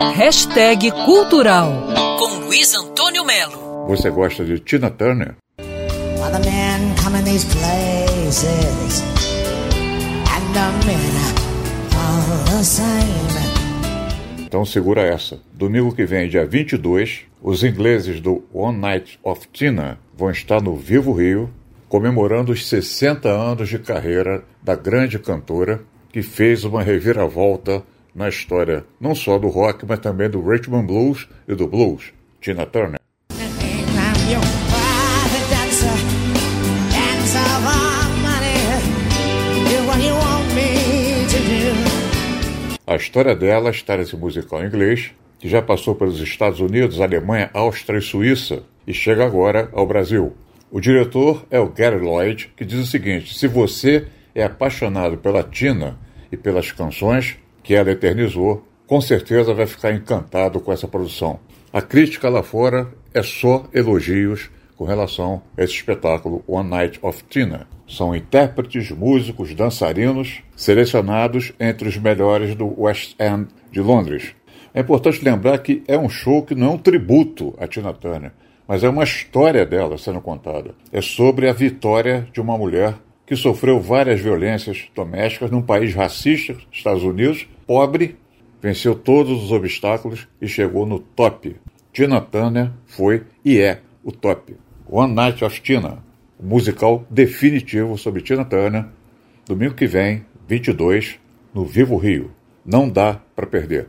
Hashtag Cultural com Luiz Antônio Melo. Você gosta de Tina Turner? Então segura essa. Domingo que vem, dia 22, os ingleses do One Night of Tina vão estar no Vivo Rio, comemorando os 60 anos de carreira da grande cantora que fez uma reviravolta na história não só do rock, mas também do rhythm blues e do blues, Tina Turner. A história dela está nesse musical inglês, que já passou pelos Estados Unidos, Alemanha, Áustria e Suíça, e chega agora ao Brasil. O diretor é o Gary Lloyd, que diz o seguinte: se você é apaixonado pela Tina e pelas canções que ela eternizou, com certeza vai ficar encantado com essa produção. A crítica lá fora é só elogios com relação a esse espetáculo One Night of Tina. São intérpretes, músicos, dançarinos selecionados entre os melhores do West End de Londres. É importante lembrar que é um show que não é um tributo a Tina Turner, mas é uma história dela sendo contada. É sobre a vitória de uma mulher que sofreu várias violências domésticas num país racista, Estados Unidos, pobre, venceu todos os obstáculos e chegou no top. Tina Turner foi e é o top. One Night of Tina, o musical definitivo sobre Tina Turner, domingo que vem, 22, no Vivo Rio. Não dá para perder.